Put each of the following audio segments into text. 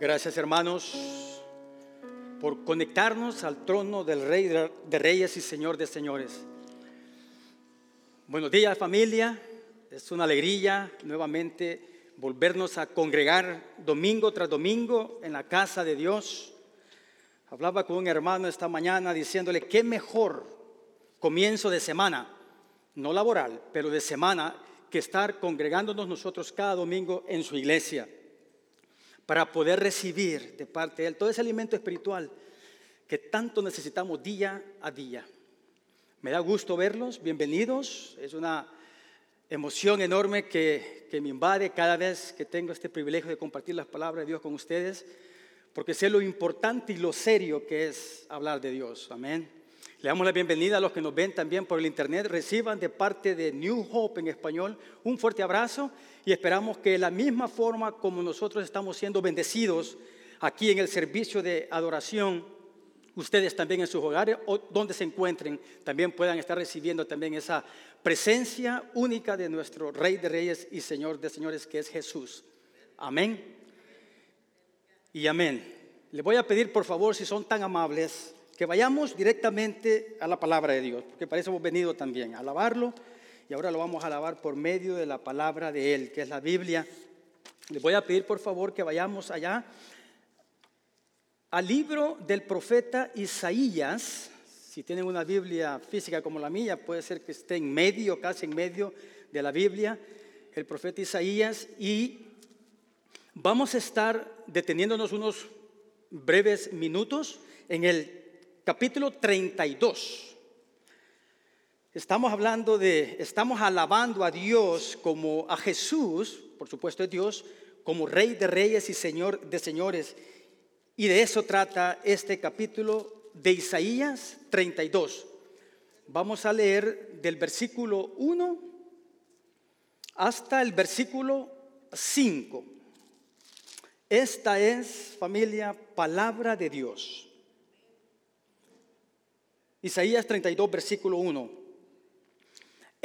Gracias hermanos por conectarnos al trono del Rey de Reyes y Señor de Señores. Buenos días familia, es una alegría nuevamente volvernos a congregar domingo tras domingo en la casa de Dios. Hablaba con un hermano esta mañana diciéndole, qué mejor comienzo de semana, no laboral, pero de semana, que estar congregándonos nosotros cada domingo en su iglesia para poder recibir de parte de Él todo ese alimento espiritual que tanto necesitamos día a día. Me da gusto verlos, bienvenidos. Es una emoción enorme que, que me invade cada vez que tengo este privilegio de compartir las palabras de Dios con ustedes, porque sé lo importante y lo serio que es hablar de Dios. Amén. Le damos la bienvenida a los que nos ven también por el internet. Reciban de parte de New Hope en español un fuerte abrazo y esperamos que de la misma forma como nosotros estamos siendo bendecidos aquí en el servicio de adoración, ustedes también en sus hogares o donde se encuentren también puedan estar recibiendo también esa presencia única de nuestro Rey de Reyes y Señor de Señores que es Jesús. Amén. Y amén. Le voy a pedir por favor si son tan amables que vayamos directamente a la palabra de Dios, porque para eso hemos venido también, a alabarlo, y ahora lo vamos a alabar por medio de la palabra de Él, que es la Biblia. Les voy a pedir por favor que vayamos allá al libro del profeta Isaías. Si tienen una Biblia física como la mía, puede ser que esté en medio, casi en medio de la Biblia, el profeta Isaías, y vamos a estar deteniéndonos unos breves minutos en el capítulo 32. Estamos hablando de, estamos alabando a Dios como a Jesús, por supuesto es Dios, como Rey de Reyes y Señor de Señores. Y de eso trata este capítulo de Isaías 32. Vamos a leer del versículo 1 hasta el versículo 5. Esta es, familia, palabra de Dios. Isaías 32, versículo 1.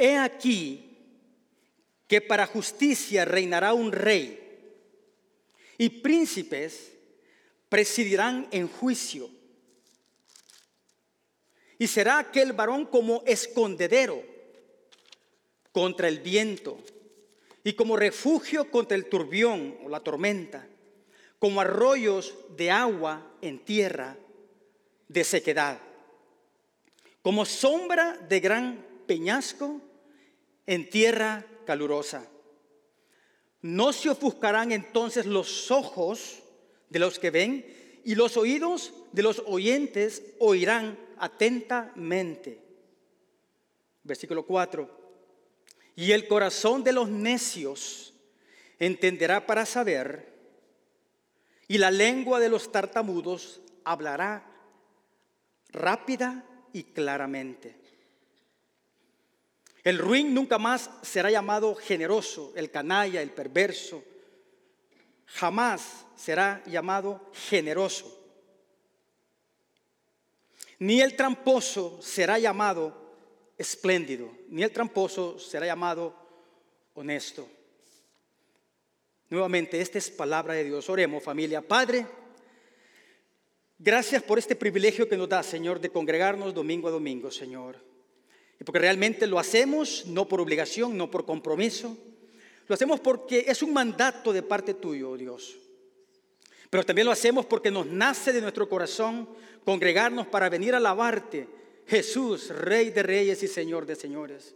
He aquí que para justicia reinará un rey y príncipes presidirán en juicio. Y será aquel varón como escondedero contra el viento y como refugio contra el turbión o la tormenta, como arroyos de agua en tierra de sequedad como sombra de gran peñasco en tierra calurosa. No se ofuscarán entonces los ojos de los que ven y los oídos de los oyentes oirán atentamente. Versículo 4. Y el corazón de los necios entenderá para saber, y la lengua de los tartamudos hablará rápida y claramente. El ruin nunca más será llamado generoso, el canalla, el perverso. Jamás será llamado generoso. Ni el tramposo será llamado espléndido, ni el tramposo será llamado honesto. Nuevamente, esta es palabra de Dios. Oremos familia. Padre, Gracias por este privilegio que nos da, Señor, de congregarnos domingo a domingo, Señor. Porque realmente lo hacemos no por obligación, no por compromiso. Lo hacemos porque es un mandato de parte tuyo, oh Dios. Pero también lo hacemos porque nos nace de nuestro corazón congregarnos para venir a alabarte, Jesús, Rey de Reyes y Señor de Señores.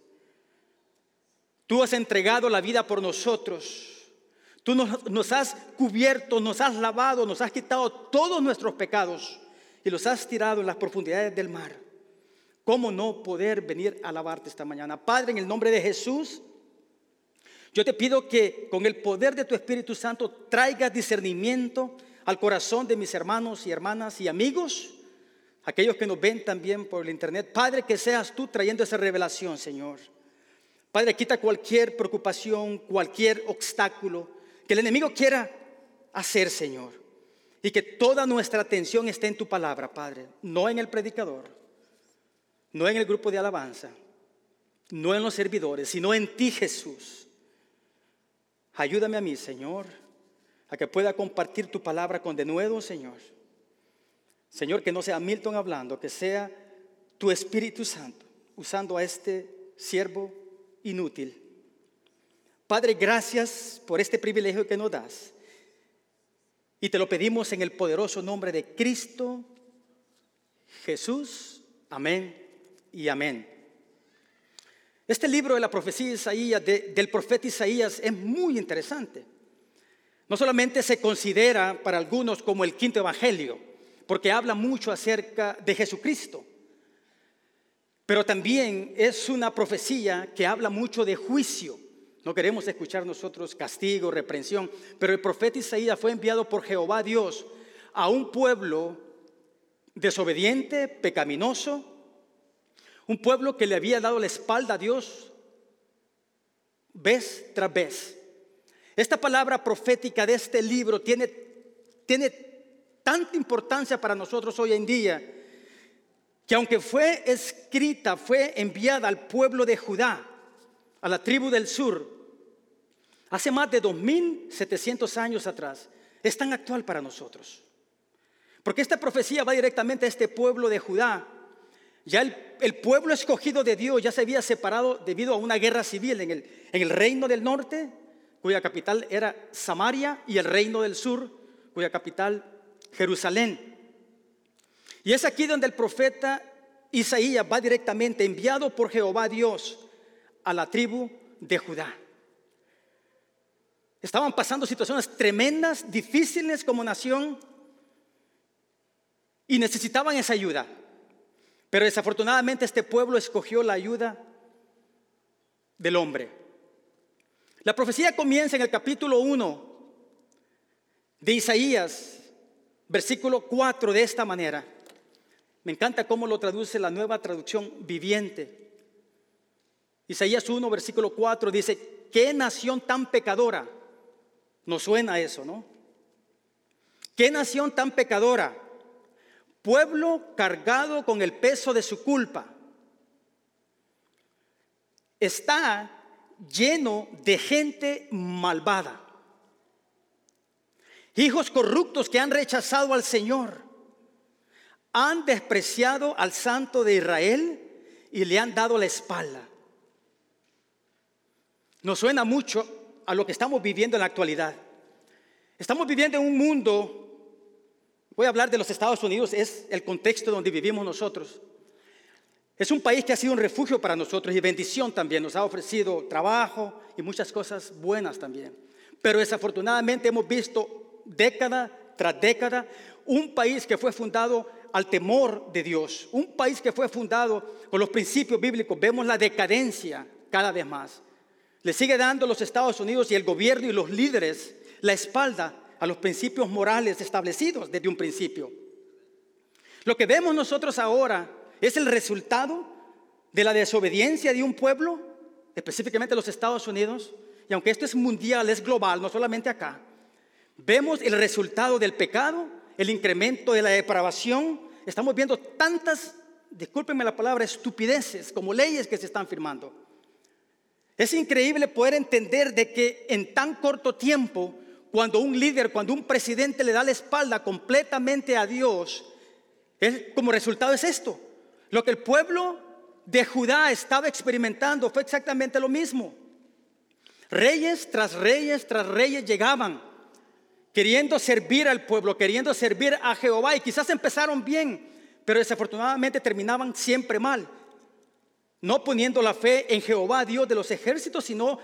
Tú has entregado la vida por nosotros. Tú nos, has cubierto, nos has lavado, nos has quitado todos nuestros pecados y los has tirado en las profundidades del mar. ¿Cómo no poder venir a alabarte esta mañana? Padre, en el nombre de Jesús, yo te pido que con el poder de tu Espíritu Santo traigas discernimiento al corazón de mis hermanos y hermanas y amigos, aquellos que nos ven también por el internet. Padre, que seas tú trayendo esa revelación, Señor. Padre, quita cualquier preocupación, cualquier obstáculo que el enemigo quiera hacer, Señor. Y que toda nuestra atención esté en tu palabra, Padre, no en el predicador, no en el grupo de alabanza, no en los servidores, sino en ti, Jesús. Ayúdame a mí, Señor, a que pueda compartir tu palabra con denuedo, Señor. Señor, que no sea Milton hablando, que sea tu Espíritu Santo usando a este siervo inútil. Padre, gracias por este privilegio que nos das. Y te lo pedimos en el poderoso nombre de Cristo Jesús. Amén y amén. Este libro de la profecía de Isaías, del profeta Isaías, es muy interesante. No solamente se considera para algunos como el quinto evangelio, porque habla mucho acerca de Jesucristo, pero también es una profecía que habla mucho de juicio. No queremos escuchar nosotros castigo, reprensión, pero el profeta Isaías fue enviado por Jehová Dios a un pueblo desobediente, pecaminoso, un pueblo que le había dado la espalda a Dios vez tras vez. Esta palabra profética de este libro tiene, tiene tanta importancia para nosotros hoy en día que aunque fue escrita, fue enviada al pueblo de Judá, a la tribu del sur, hace más de 2700 años atrás, es tan actual para nosotros. Porque esta profecía va directamente a este pueblo de Judá. Ya el, pueblo escogido de Dios ya se había separado debido a una guerra civil en el, en el reino del norte, cuya capital era Samaria, y el reino del sur, cuya capital Jerusalén. Y es aquí donde el profeta Isaías va directamente enviado por Jehová Dios a la tribu de Judá. Estaban pasando situaciones tremendas, difíciles como nación y necesitaban esa ayuda. Pero desafortunadamente este pueblo escogió la ayuda del hombre. La profecía comienza en el capítulo 1 de Isaías, versículo 4 de esta manera. Me encanta cómo lo traduce la nueva traducción viviente. Isaías 1, versículo 4 dice, ¿qué nación tan pecadora? Nos suena eso, ¿no? ¿Qué nación tan pecadora? Pueblo cargado con el peso de su culpa. Está lleno de gente malvada. Hijos corruptos que han rechazado al Señor han despreciado al santo de Israel y le han dado la espalda. Nos suena mucho a lo que estamos viviendo en la actualidad. Estamos viviendo en un mundo, voy a hablar de los Estados Unidos, es el contexto donde vivimos nosotros. Es un país que ha sido un refugio para nosotros y bendición también. Nos ha ofrecido trabajo y muchas cosas buenas también. Pero desafortunadamente hemos visto década tras década un país que fue fundado al temor de Dios. Un país que fue fundado con los principios bíblicos. Vemos la decadencia cada vez más. Le sigue dando los Estados Unidos y el gobierno y los líderes la espalda a los principios morales establecidos desde un principio. Lo que vemos nosotros ahora es el resultado de la desobediencia de un pueblo, específicamente los Estados Unidos, y aunque esto es mundial, es global, no solamente acá, vemos el resultado del pecado el incremento de la depravación. Estamos viendo tantas, discúlpenme la palabra, estupideces como leyes que se están firmando. Es increíble poder entender de que en tan corto tiempo, cuando un líder, cuando un presidente le da la espalda completamente a Dios, como resultado es esto. Lo que el pueblo de Judá estaba experimentando fue exactamente lo mismo. Reyes tras reyes tras reyes llegaban queriendo servir al pueblo, queriendo servir a Jehová. Y quizás empezaron bien, pero desafortunadamente terminaban siempre mal. No poniendo la fe en Jehová, Dios de los ejércitos, sino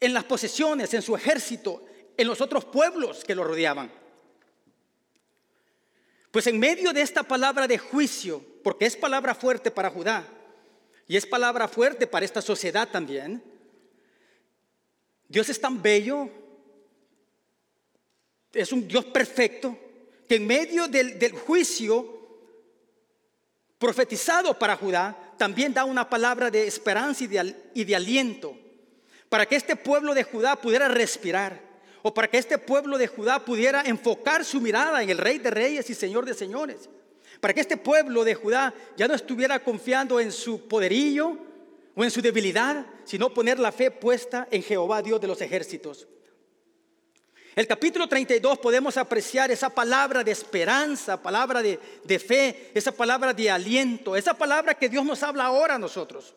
en las posesiones, en su ejército, en los otros pueblos que lo rodeaban. Pues en medio de esta palabra de juicio, porque es palabra fuerte para Judá y es palabra fuerte para esta sociedad también, Dios es tan bello es un Dios perfecto que en medio del, juicio profetizado para Judá, también da una palabra de esperanza y de, aliento, para que este pueblo de Judá pudiera respirar, o para que este pueblo de Judá pudiera enfocar su mirada en el Rey de Reyes y Señor de Señores, para que este pueblo de Judá ya no estuviera confiando en su poderío o en su debilidad, sino poner la fe puesta en Jehová, Dios de los ejércitos. El capítulo 32 podemos apreciar esa palabra de esperanza, palabra de, de, fe, esa palabra de aliento, esa palabra que Dios nos habla ahora a nosotros.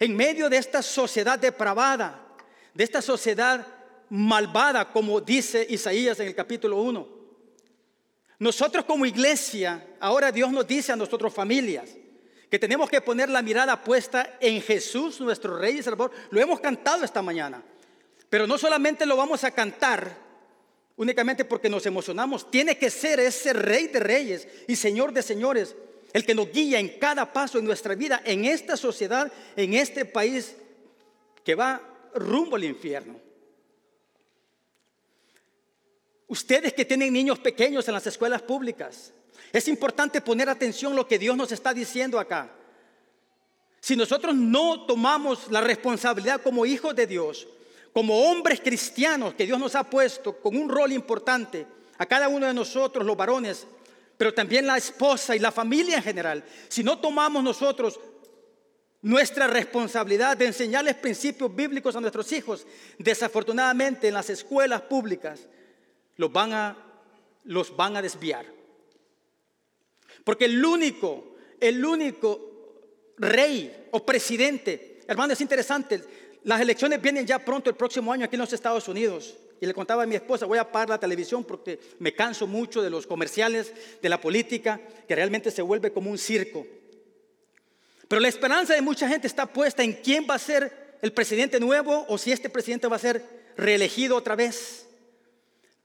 En medio de esta sociedad depravada, de esta sociedad malvada, como dice Isaías en el capítulo 1. Nosotros como iglesia, ahora Dios nos dice a nosotros familias, que tenemos que poner la mirada puesta en Jesús, nuestro Rey y Salvador. Lo hemos cantado esta mañana, pero no solamente lo vamos a cantar únicamente porque nos emocionamos, tiene que ser ese Rey de Reyes y Señor de Señores, el que nos guía en cada paso en nuestra vida, en esta sociedad, en este país que va rumbo al infierno. Ustedes que tienen niños pequeños en las escuelas públicas, es importante poner atención a lo que Dios nos está diciendo acá. Si nosotros no tomamos la responsabilidad como hijos de Dios, como hombres cristianos que Dios nos ha puesto con un rol importante a cada uno de nosotros, los varones, pero también la esposa y la familia en general, si no tomamos nosotros nuestra responsabilidad de enseñarles principios bíblicos a nuestros hijos, desafortunadamente en las escuelas públicas los van a, los van a desviar. Porque el único, el único rey o presidente, hermano, es interesante, las elecciones vienen ya pronto el próximo año aquí en los Estados Unidos. Y le contaba a mi esposa, voy a apagar la televisión porque me canso mucho de los comerciales, de la política, que realmente se vuelve como un circo. Pero la esperanza de mucha gente está puesta en quién va a ser el presidente nuevo o si este presidente va a ser reelegido otra vez.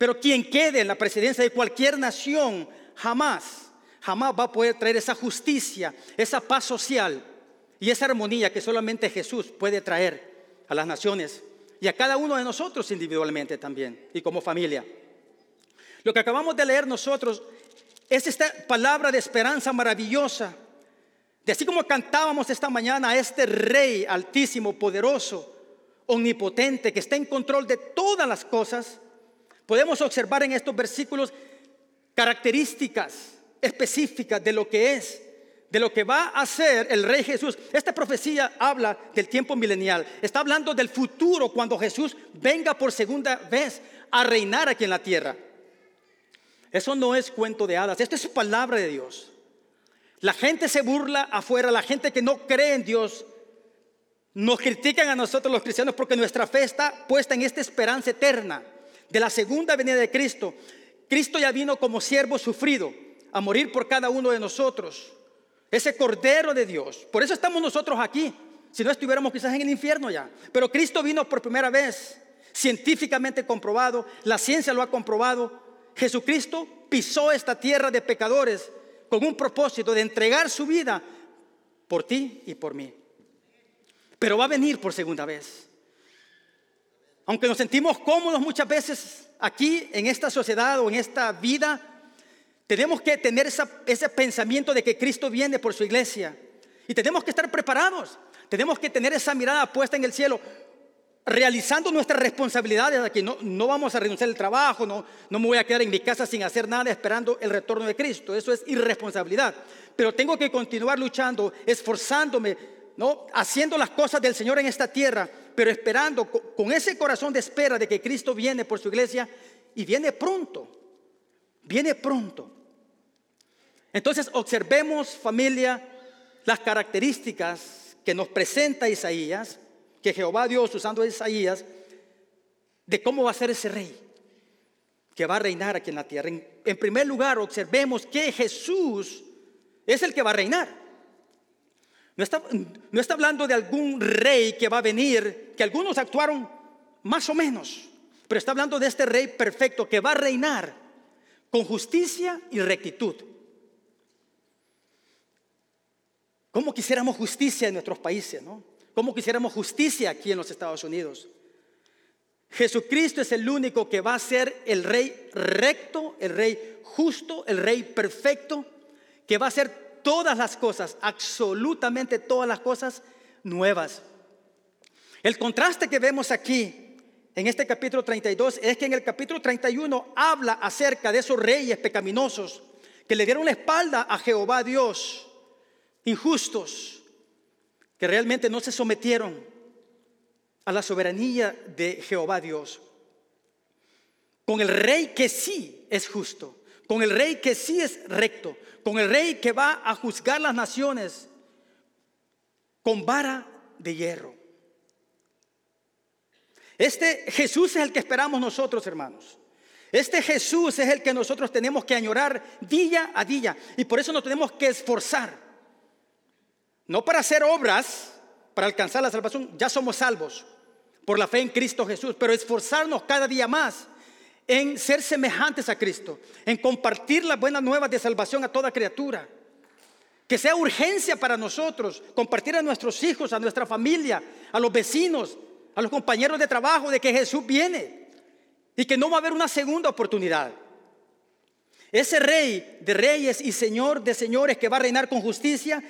Pero quien quede en la presidencia de cualquier nación jamás, jamás va a poder traer esa justicia, esa paz social y esa armonía que solamente Jesús puede traer a las naciones y a cada uno de nosotros individualmente también y como familia. Lo que acabamos de leer nosotros es esta palabra de esperanza maravillosa de así como cantábamos esta mañana a este Rey altísimo, poderoso, omnipotente, que está en control de todas las cosas, podemos observar en estos versículos características específicas de lo que es, de lo que va a ser el Rey Jesús. Esta profecía habla del tiempo milenial, está hablando del futuro cuando Jesús venga por segunda vez a reinar aquí en la tierra. Eso no es cuento de hadas, esto es palabra de Dios. La gente se burla afuera, la gente que no cree en Dios, nos critican a nosotros los cristianos porque nuestra fe está puesta en esta esperanza eterna de la segunda venida de Cristo. Cristo ya vino como siervo sufrido a morir por cada uno de nosotros. Ese Cordero de Dios. Por eso estamos nosotros aquí. Si no estuviéramos quizás en el infierno ya. Pero Cristo vino por primera vez, científicamente comprobado. La ciencia lo ha comprobado. Jesucristo pisó esta tierra de pecadores con un propósito de entregar su vida por ti y por mí. Pero va a venir por segunda vez. Aunque nos sentimos cómodos muchas veces aquí en esta sociedad o en esta vida, tenemos que tener ese pensamiento de que Cristo viene por su iglesia. Y tenemos que estar preparados. Tenemos que tener esa mirada puesta en el cielo realizando nuestras responsabilidades aquí. No, no vamos a renunciar al trabajo, no, no me voy a quedar en mi casa sin hacer nada esperando el retorno de Cristo. Eso es irresponsabilidad. Pero tengo que continuar luchando, esforzándome, haciendo las cosas del Señor en esta tierra, pero esperando con ese corazón de espera de que Cristo viene por su iglesia y viene pronto. Viene pronto. Entonces observemos familia las características que nos presenta Isaías que Jehová Dios, usando a Isaías, de cómo va a ser ese rey que va a reinar aquí en la tierra. En, primer lugar, observemos que Jesús es el que va a reinar. No está, no está hablando de algún rey que va a venir, que algunos actuaron más o menos, pero está hablando de este rey perfecto que va a reinar con justicia y rectitud. ¿Cómo quisiéramos justicia en nuestros países, no? ¿Cómo quisiéramos justicia aquí en los Estados Unidos? Jesucristo es el único que va a ser el rey recto, el rey justo, el rey perfecto, que va a hacer todas las cosas, absolutamente todas las cosas nuevas. El contraste que vemos aquí en este capítulo 32 es que en el capítulo 31 habla acerca de esos reyes pecaminosos que le dieron la espalda a Jehová Dios, injustos, que realmente no se sometieron a la soberanía de Jehová Dios. con el rey que sí es justo, con el rey que sí es recto, con el rey que va a juzgar las naciones con vara de hierro. Este Jesús es el que esperamos nosotros, hermanos. Este Jesús es el que nosotros tenemos que añorar día a día. Y por eso nos tenemos que esforzar. No para hacer obras, para alcanzar la salvación. Ya somos salvos por la fe en Cristo Jesús. Pero esforzarnos cada día más en ser semejantes a Cristo. En compartir las buenas nuevas de salvación a toda criatura. Que sea urgencia para nosotros compartir a nuestros hijos, a nuestra familia, a los vecinos, a los compañeros de trabajo de que Jesús viene y que no va a haber una segunda oportunidad. Ese rey de reyes y señor de señores que va a reinar con justicia,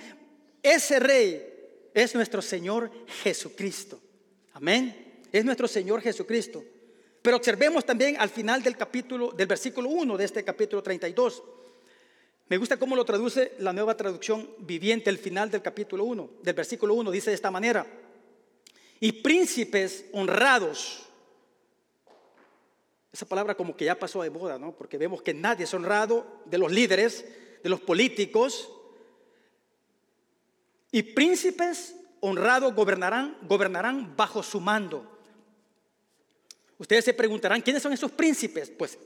ese rey es nuestro Señor Jesucristo. Amén. Es nuestro Señor Jesucristo. Pero observemos también al final del capítulo, del versículo 1 de este capítulo 32. Me gusta cómo lo traduce la nueva traducción viviente, el final del capítulo 1, del versículo 1, dice de esta manera. Y príncipes honrados esa palabra como que ya pasó de moda, ¿no? Porque vemos que nadie es honrado de los líderes, de los políticos. Y príncipes honrados gobernarán, gobernarán bajo su mando. Ustedes se preguntarán, ¿quiénes son esos príncipes? Pues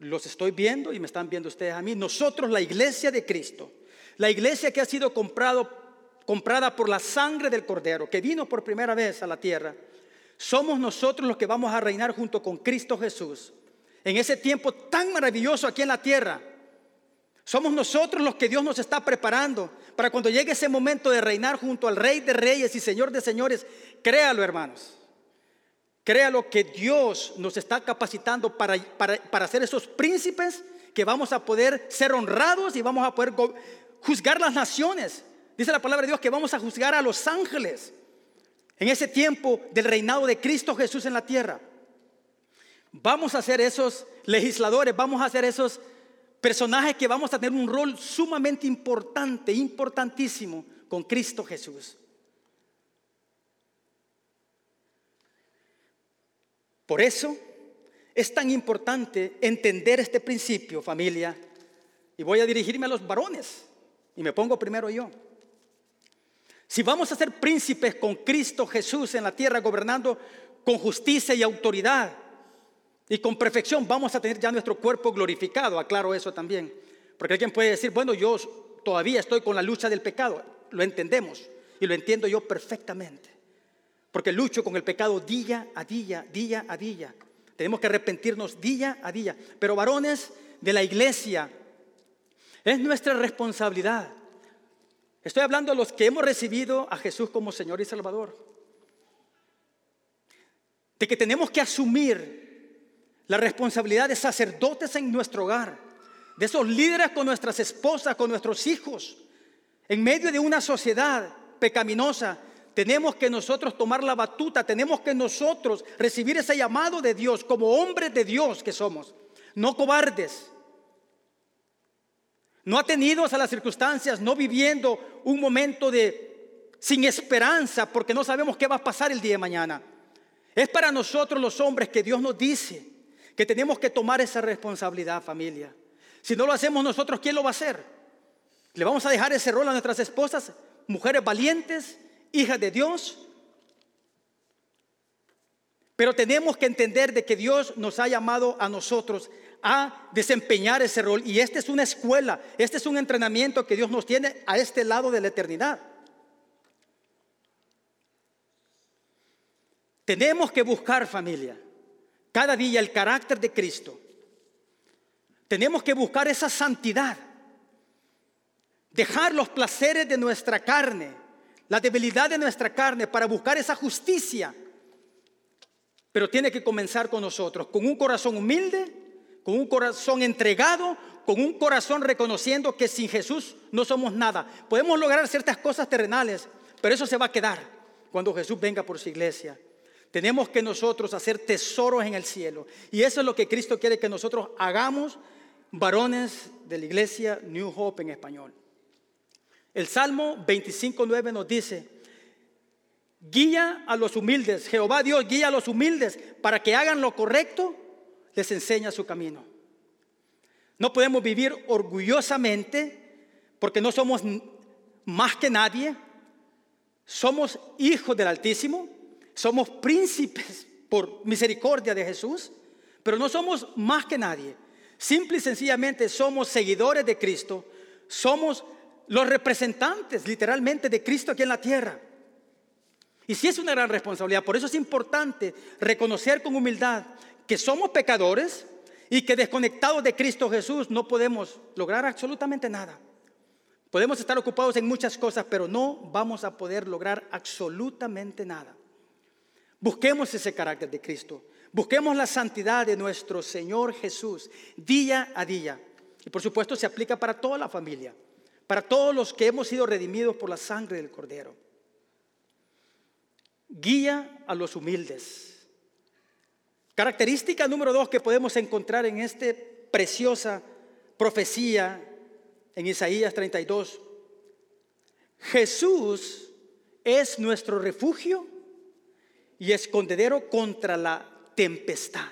los estoy viendo y me están viendo ustedes a mí. Nosotros, la iglesia de Cristo, la iglesia que ha sido comprado, comprada por la sangre del Cordero, que vino por primera vez a la tierra somos nosotros los que vamos a reinar junto con Cristo Jesús. En ese tiempo tan maravilloso aquí en la tierra. Somos nosotros los que Dios nos está preparando para cuando llegue ese momento de reinar junto al Rey de Reyes y Señor de Señores. Créalo, hermanos. Créalo que Dios nos está capacitando para, para, para ser esos príncipes que vamos a poder ser honrados y vamos a poder juzgar las naciones. Dice la palabra de Dios que vamos a juzgar a los ángeles en ese tiempo del reinado de Cristo Jesús en la tierra. Vamos a ser esos legisladores, vamos a ser esos personajes que vamos a tener un rol sumamente importante, importantísimo con Cristo Jesús. Por eso es tan importante entender este principio, familia. Y voy a dirigirme a los varones. Y me pongo primero yo. Si vamos a ser príncipes con Cristo Jesús en la tierra, gobernando con justicia y autoridad y con perfección, vamos a tener ya nuestro cuerpo glorificado. Aclaro eso también. Porque alguien puede decir, bueno, yo todavía estoy con la lucha del pecado. Lo entendemos y lo entiendo yo perfectamente. Porque lucho con el pecado día a día, día a día. Tenemos que arrepentirnos día a día. Pero varones de la iglesia, es nuestra responsabilidad Estoy hablando de los que hemos recibido a Jesús como Señor y Salvador. De que tenemos que asumir la responsabilidad de sacerdotes en nuestro hogar, de esos líderes con nuestras esposas, con nuestros hijos, en medio de una sociedad pecaminosa. Tenemos que nosotros tomar la batuta, tenemos que nosotros recibir ese llamado de Dios como hombres de Dios que somos, no cobardes, no atenidos a las circunstancias, no viviendo un momento de sin esperanza porque no sabemos qué va a pasar el día de mañana. Es para nosotros los hombres que Dios nos dice que tenemos que tomar esa responsabilidad, familia. Si no lo hacemos nosotros, ¿quién lo va a hacer? ¿Le vamos a dejar ese rol a nuestras esposas, mujeres valientes, hijas de Dios? Pero tenemos que entender de que Dios nos ha llamado a nosotros a desempeñar ese rol. Y esta es una escuela, este es un entrenamiento que Dios nos tiene a este lado de la eternidad. Tenemos que buscar familia, cada día el carácter de Cristo. Tenemos que buscar esa santidad, dejar los placeres de nuestra carne, la debilidad de nuestra carne para buscar esa justicia. Pero tiene que comenzar con nosotros, con un corazón humilde con un corazón entregado, con un corazón reconociendo que sin Jesús no somos nada. Podemos lograr ciertas cosas terrenales, pero eso se va a quedar cuando Jesús venga por su iglesia. Tenemos que nosotros hacer tesoros en el cielo. Y eso es lo que Cristo quiere que nosotros hagamos, varones de la iglesia New Hope en español. El Salmo 25.9 nos dice, guía a los humildes, Jehová Dios guía a los humildes para que hagan lo correcto les enseña su camino. No podemos vivir orgullosamente porque no somos más que nadie. Somos hijos del Altísimo, somos príncipes por misericordia de Jesús, pero no somos más que nadie. Simple y sencillamente somos seguidores de Cristo, somos los representantes literalmente de Cristo aquí en la tierra. Y sí es una gran responsabilidad, por eso es importante reconocer con humildad que somos pecadores y que desconectados de Cristo Jesús no podemos lograr absolutamente nada. Podemos estar ocupados en muchas cosas, pero no vamos a poder lograr absolutamente nada. Busquemos ese carácter de Cristo. Busquemos la santidad de nuestro Señor Jesús día a día. Y por supuesto se aplica para toda la familia, para todos los que hemos sido redimidos por la sangre del Cordero. Guía a los humildes. Característica número dos que podemos encontrar en esta preciosa profecía en Isaías 32. Jesús es nuestro refugio y escondedero contra la tempestad.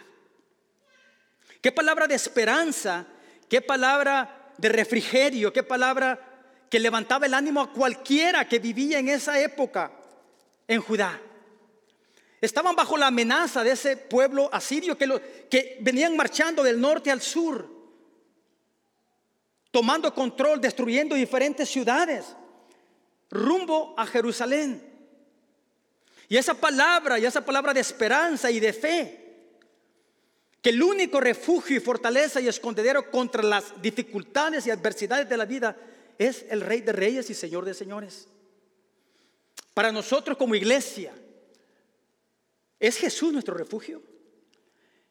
Qué palabra de esperanza, qué palabra de refrigerio, qué palabra que levantaba el ánimo a cualquiera que vivía en esa época en Judá. Estaban bajo la amenaza de ese pueblo asirio que, que venían marchando del norte al sur, tomando control, destruyendo diferentes ciudades, rumbo a Jerusalén. Y esa palabra, y esa palabra de esperanza y de fe, que el único refugio y fortaleza y escondedero contra las dificultades y adversidades de la vida es el Rey de Reyes y Señor de Señores. Para nosotros como iglesia, ¿es Jesús nuestro refugio?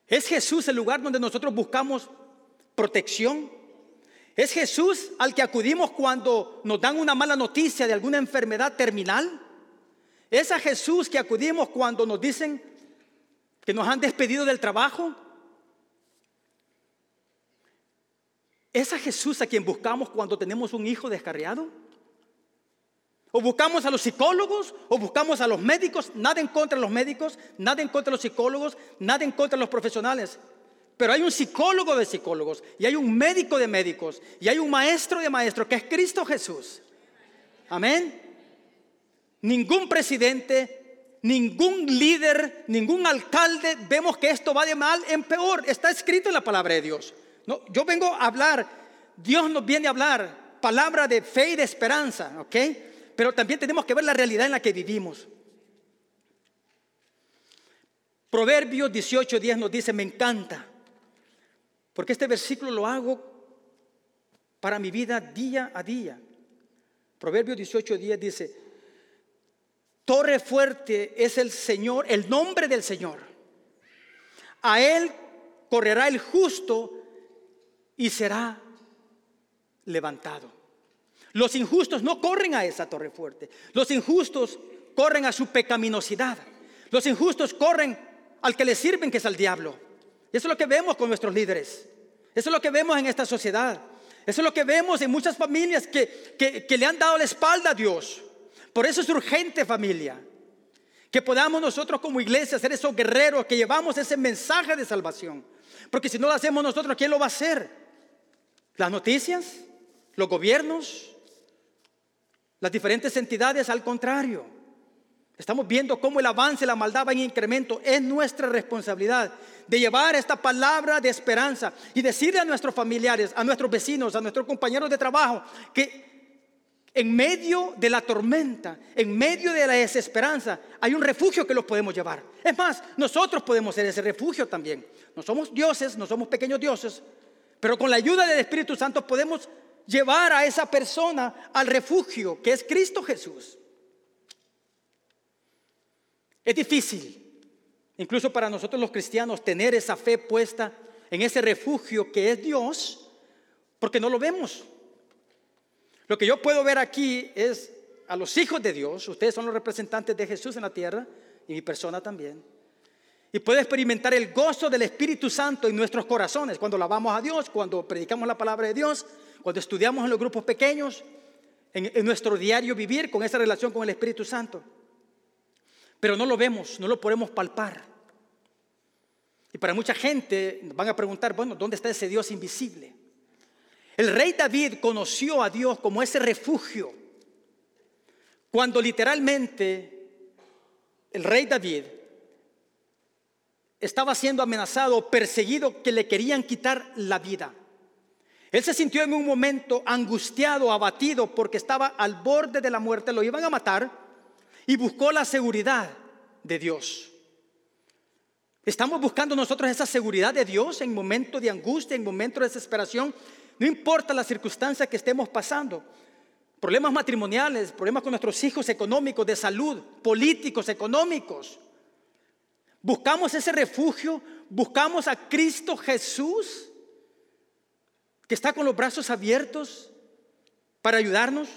¿Es Jesús el lugar donde nosotros buscamos protección? ¿Es Jesús al que acudimos cuando nos dan una mala noticia de alguna enfermedad terminal? Es a Jesús que acudimos cuando nos dicen que nos han despedido del trabajo. ¿Es a Jesús a quien buscamos cuando tenemos un hijo descarriado? ¿O buscamos a los psicólogos? ¿O buscamos a los médicos? Nada en contra de los médicos, nada en contra de los psicólogos, nada en contra de los profesionales. Pero hay un psicólogo de psicólogos y hay un médico de médicos y hay un maestro de maestros que es Cristo Jesús. Amén ningún presidente, ningún líder, ningún alcalde, vemos que esto va de mal en peor. Está escrito en la palabra de Dios. No, yo vengo a hablar, Dios nos viene a hablar, palabra de fe y de esperanza, ¿ok? Pero también tenemos que ver la realidad en la que vivimos. Proverbios 18:10 nos dice, me encanta, porque este versículo lo hago para mi vida día a día. Proverbios 18:10 dice, Torre fuerte es el Señor, el nombre del Señor. A Él correrá el justo y será levantado. Los injustos no corren a esa torre fuerte. Los injustos corren a su pecaminosidad. Los injustos corren al que le sirven, que es al diablo. Eso es lo que vemos con nuestros líderes. Eso es lo que vemos en esta sociedad. Eso es lo que vemos en muchas familias que, que le han dado la espalda a Dios. Por eso es urgente familia. Que podamos nosotros como iglesia ser esos guerreros que llevamos ese mensaje de salvación. Porque si no lo hacemos nosotros, ¿quién lo va a hacer? ¿Las noticias? ¿Los gobiernos? ¿Las diferentes entidades? Al contrario. Estamos viendo cómo el avance, la maldad va en incremento. Es nuestra responsabilidad de llevar esta palabra de esperanza y decirle a nuestros familiares, a nuestros vecinos, a nuestros compañeros de trabajo, que en medio de la tormenta, en medio de la desesperanza, hay un refugio que los podemos llevar. Es más, nosotros podemos ser ese refugio también. No somos dioses, no somos pequeños dioses, pero con la ayuda del Espíritu Santo podemos llevar a esa persona al refugio que es Cristo Jesús. Es difícil, incluso para nosotros los cristianos, tener esa fe puesta en ese refugio que es Dios, porque no lo vemos. Lo que yo puedo ver aquí es a los hijos de Dios, ustedes son los representantes de Jesús en la tierra y mi persona también. Y puedo experimentar el gozo del Espíritu Santo en nuestros corazones cuando lavamos a Dios, cuando predicamos la palabra de Dios, cuando estudiamos en los grupos pequeños, en, en nuestro diario vivir con esa relación con el Espíritu Santo. Pero no lo vemos, no lo podemos palpar. Y para mucha gente van a preguntar, bueno, ¿dónde está ese Dios invisible? El rey David conoció a Dios como ese refugio, cuando literalmente el rey David estaba siendo amenazado, perseguido, que le querían quitar la vida. Él se sintió en un momento angustiado, abatido, porque estaba al borde de la muerte, lo iban a matar, y buscó la seguridad de Dios. Estamos buscando nosotros esa seguridad de Dios en momentos de angustia, en momentos de desesperación, no importa la circunstancia que estemos pasando. Problemas matrimoniales, problemas con nuestros hijos económicos, de salud, políticos, económicos. Buscamos ese refugio, buscamos a Cristo Jesús, que está con los brazos abiertos para ayudarnos.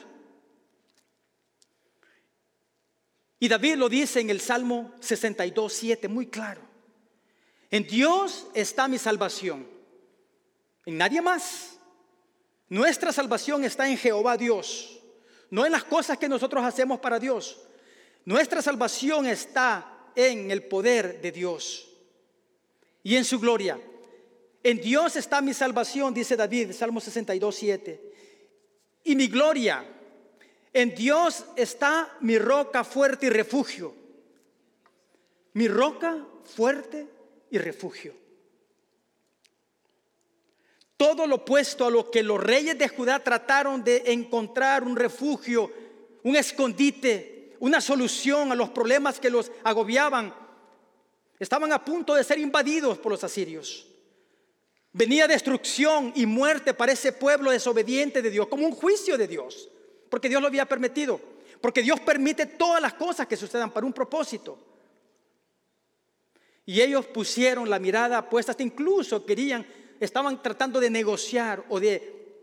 Y David lo dice en el Salmo 62, 7, muy claro. En Dios está mi salvación, en nadie más. Nuestra salvación está en Jehová Dios, no en las cosas que nosotros hacemos para Dios. Nuestra salvación está en el poder de Dios y en su gloria. En Dios está mi salvación, dice David, Salmo 62, 7. Y mi gloria, en Dios está mi roca fuerte y refugio. Mi roca fuerte y refugio. Todo lo opuesto a lo que los reyes de Judá trataron de encontrar un refugio, un escondite, una solución a los problemas que los agobiaban. Estaban a punto de ser invadidos por los asirios. Venía destrucción y muerte para ese pueblo desobediente de Dios, como un juicio de Dios, porque Dios lo había permitido, porque Dios permite todas las cosas que sucedan para un propósito. Y ellos pusieron la mirada puesta, hasta incluso querían, estaban tratando de negociar o de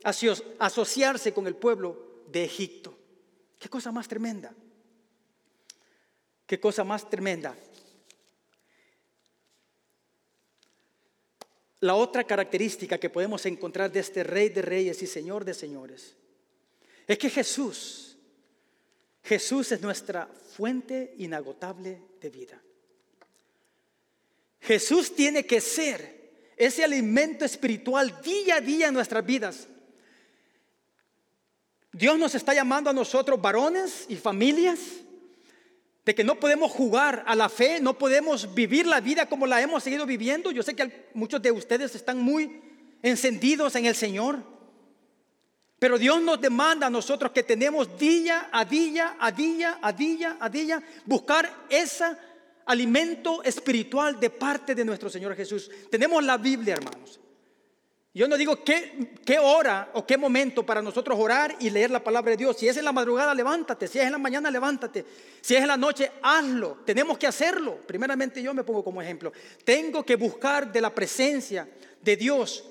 asociarse con el pueblo de Egipto. Qué cosa más tremenda. Qué cosa más tremenda. La otra característica que podemos encontrar de este rey de reyes y señor de señores es que Jesús, Jesús es nuestra fuente inagotable de vida. Jesús tiene que ser ese alimento espiritual día a día en nuestras vidas. Dios nos está llamando a nosotros, varones y familias, de que no podemos jugar a la fe, no podemos vivir la vida como la hemos seguido viviendo. Yo sé que muchos de ustedes están muy encendidos en el Señor. Pero Dios nos demanda a nosotros que tenemos día a día, a día, a día, a día, buscar ese alimento espiritual de parte de nuestro Señor Jesús. Tenemos la Biblia, hermanos. Yo no digo qué, hora o qué momento para nosotros orar y leer la palabra de Dios. Si es en la madrugada, levántate. Si es en la mañana, levántate. Si es en la noche, hazlo. Tenemos que hacerlo. Primeramente yo me pongo como ejemplo. Tengo que buscar de la presencia de Dios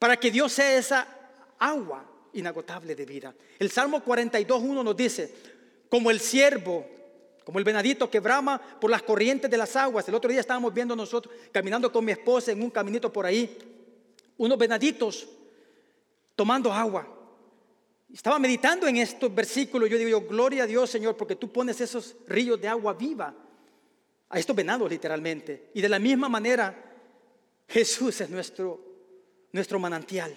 para que Dios sea esa agua inagotable de vida. El Salmo 42.1 nos dice, como el siervo, como el venadito que brama por las corrientes de las aguas. El otro día estábamos viendo nosotros caminando con mi esposa en un caminito por ahí unos venaditos tomando agua. Estaba meditando en estos versículos. Yo digo, gloria a Dios, Señor, porque tú pones esos ríos de agua viva a estos venados, literalmente. Y de la misma manera, Jesús es nuestro, nuestro manantial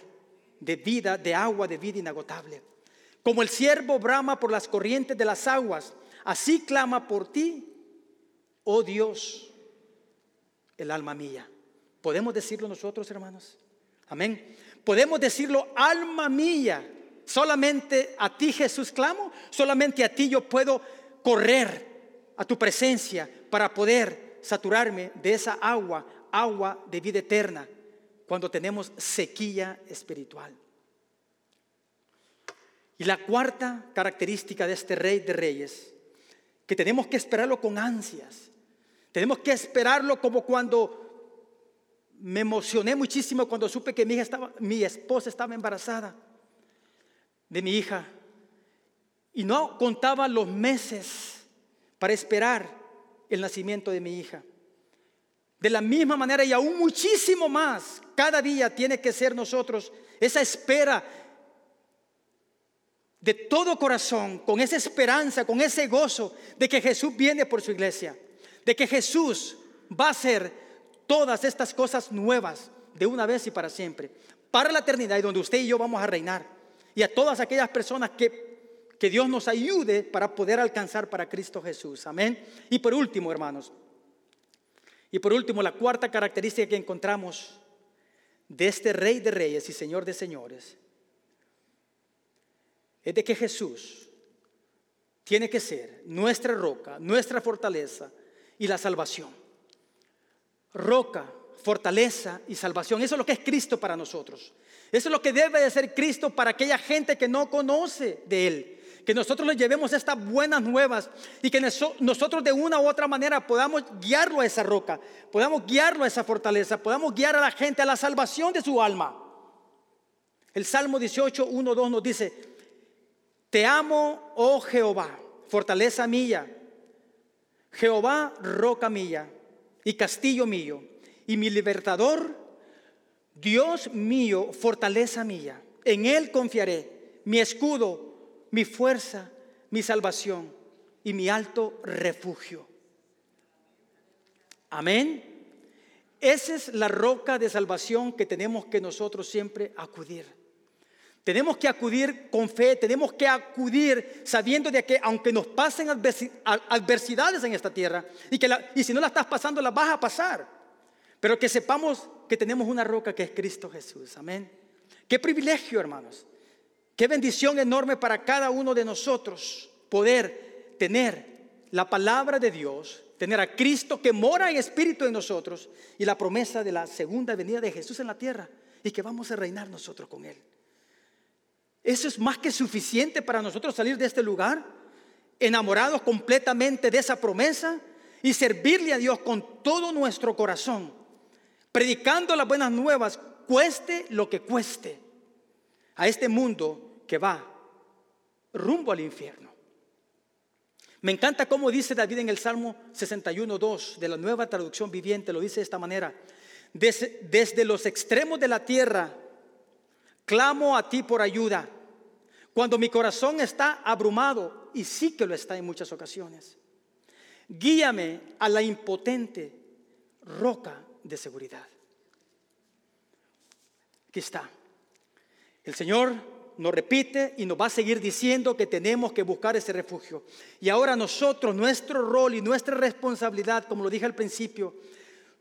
de vida, de agua, de vida inagotable. Como el siervo brama por las corrientes de las aguas, así clama por ti, oh Dios, el alma mía. ¿Podemos decirlo nosotros, hermanos? Amén. Podemos decirlo, alma mía, solamente a ti Jesús clamo, solamente a ti yo puedo correr a tu presencia para poder saturarme de esa agua, agua de vida eterna, cuando tenemos sequía espiritual. Y la cuarta característica de este rey de reyes, que tenemos que esperarlo con ansias. Tenemos que esperarlo como cuando me emocioné muchísimo cuando supe que mi, hija estaba, mi esposa estaba embarazada de mi hija. Y no contaba los meses para esperar el nacimiento de mi hija. De la misma manera y aún muchísimo más, cada día tiene que ser nosotros esa espera de todo corazón, con esa esperanza, con ese gozo de que Jesús viene por su iglesia, de que Jesús va a ser todas estas cosas nuevas de una vez y para siempre, para la eternidad y donde usted y yo vamos a reinar. Y a todas aquellas personas que, que Dios nos ayude para poder alcanzar para Cristo Jesús. Amén. Y por último, hermanos, y por último, la cuarta característica que encontramos de este Rey de Reyes y Señor de Señores es de que Jesús tiene que ser nuestra roca, nuestra fortaleza y la salvación. Roca, fortaleza y salvación. Eso es lo que es Cristo para nosotros. Eso es lo que debe de ser Cristo para aquella gente que no conoce de Él. Que nosotros les llevemos estas buenas nuevas y que nosotros de una u otra manera podamos guiarlo a esa roca, podamos guiarlo a esa fortaleza, podamos guiar a la gente a la salvación de su alma. El Salmo 18, 1, 2 nos dice, te amo, oh Jehová, fortaleza mía, Jehová, roca mía y castillo mío, y mi libertador, Dios mío, fortaleza mía. En Él confiaré, mi escudo, mi fuerza, mi salvación y mi alto refugio. Amén. Esa es la roca de salvación que tenemos que nosotros siempre acudir. Tenemos que acudir con fe, tenemos que acudir sabiendo de que aunque nos pasen adversidades en esta tierra y, que y si no la estás pasando, la vas a pasar, pero que sepamos que tenemos una roca que es Cristo Jesús. Amén. Qué privilegio, hermanos. Qué bendición enorme para cada uno de nosotros poder tener la palabra de Dios, tener a Cristo que mora en espíritu en nosotros y la promesa de la segunda venida de Jesús en la tierra y que vamos a reinar nosotros con Él. Eso es más que suficiente para nosotros salir de este lugar, enamorados completamente de esa promesa y servirle a Dios con todo nuestro corazón, predicando las buenas nuevas, cueste lo que cueste, a este mundo que va rumbo al infierno. Me encanta cómo dice David en el Salmo 61.2 de la nueva traducción viviente, lo dice de esta manera, desde, desde los extremos de la tierra Clamo a ti por ayuda cuando mi corazón está abrumado, y sí que lo está en muchas ocasiones. Guíame a la impotente roca de seguridad. Aquí está. El Señor nos repite y nos va a seguir diciendo que tenemos que buscar ese refugio. Y ahora nosotros, nuestro rol y nuestra responsabilidad, como lo dije al principio,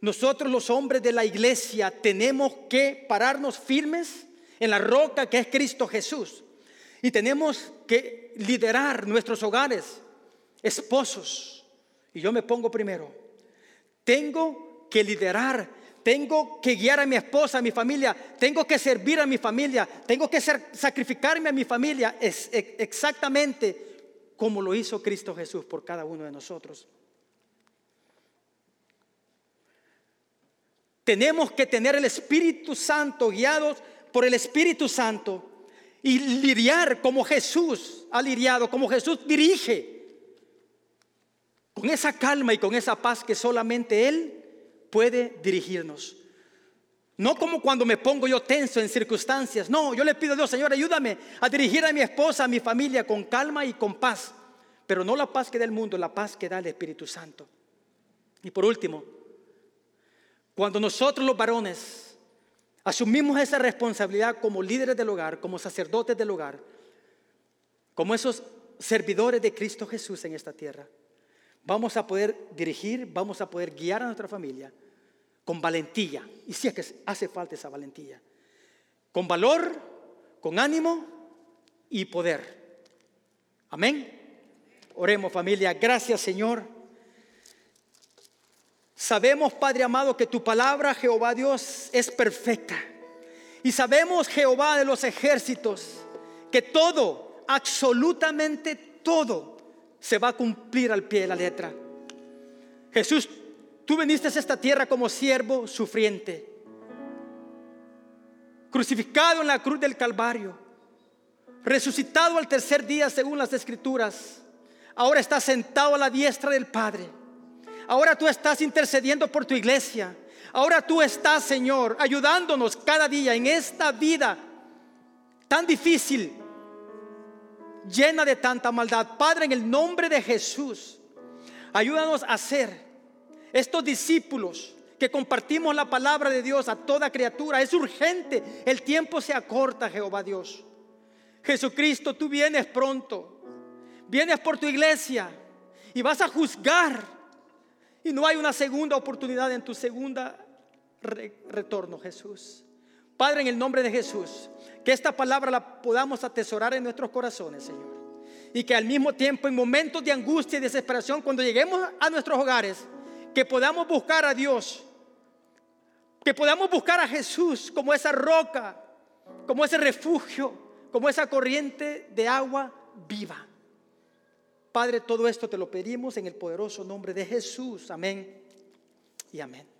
nosotros los hombres de la iglesia tenemos que pararnos firmes en la roca que es Cristo Jesús. Y tenemos que liderar nuestros hogares, esposos. Y yo me pongo primero. Tengo que liderar, tengo que guiar a mi esposa, a mi familia, tengo que servir a mi familia, tengo que sacrificarme a mi familia es exactamente como lo hizo Cristo Jesús por cada uno de nosotros. Tenemos que tener el Espíritu Santo guiados por el Espíritu Santo y lidiar como Jesús ha lidiado, como Jesús dirige, con esa calma y con esa paz que solamente Él puede dirigirnos. No como cuando me pongo yo tenso en circunstancias. No, yo le pido a Dios, Señor, ayúdame a dirigir a mi esposa, a mi familia con calma y con paz. Pero no la paz que da el mundo, la paz que da el Espíritu Santo. Y por último, cuando nosotros los varones asumimos esa responsabilidad como líderes del hogar, como sacerdotes del hogar, como esos servidores de Cristo Jesús en esta tierra, vamos a poder dirigir, vamos a poder guiar a nuestra familia con valentía. Y si es que hace falta esa valentía. Con valor, con ánimo y poder. Amén. Oremos familia. Gracias Señor. Sabemos, Padre amado, que tu palabra, Jehová Dios, es perfecta. Y sabemos, Jehová de los ejércitos, que todo, absolutamente todo, se va a cumplir al pie de la letra. Jesús, tú viniste a esta tierra como siervo sufriente, crucificado en la cruz del Calvario, resucitado al tercer día según las escrituras, ahora está sentado a la diestra del Padre Ahora tú estás intercediendo por tu iglesia. Ahora tú estás, Señor, ayudándonos cada día en esta vida tan difícil, llena de tanta maldad. Padre, en el nombre de Jesús, ayúdanos a ser estos discípulos que compartimos la palabra de Dios a toda criatura. Es urgente, el tiempo se acorta, Jehová Dios. Jesucristo, tú vienes pronto, vienes por tu iglesia y vas a juzgar. Y no hay una segunda oportunidad en tu segunda retorno, Jesús. Padre, en el nombre de Jesús, que esta palabra la podamos atesorar en nuestros corazones, Señor. Y que al mismo tiempo, en momentos de angustia y desesperación, cuando lleguemos a nuestros hogares, que podamos buscar a Dios, que podamos buscar a Jesús como esa roca, como ese refugio, como esa corriente de agua viva. Padre, todo esto te lo pedimos en el poderoso nombre de Jesús. Amén y amén.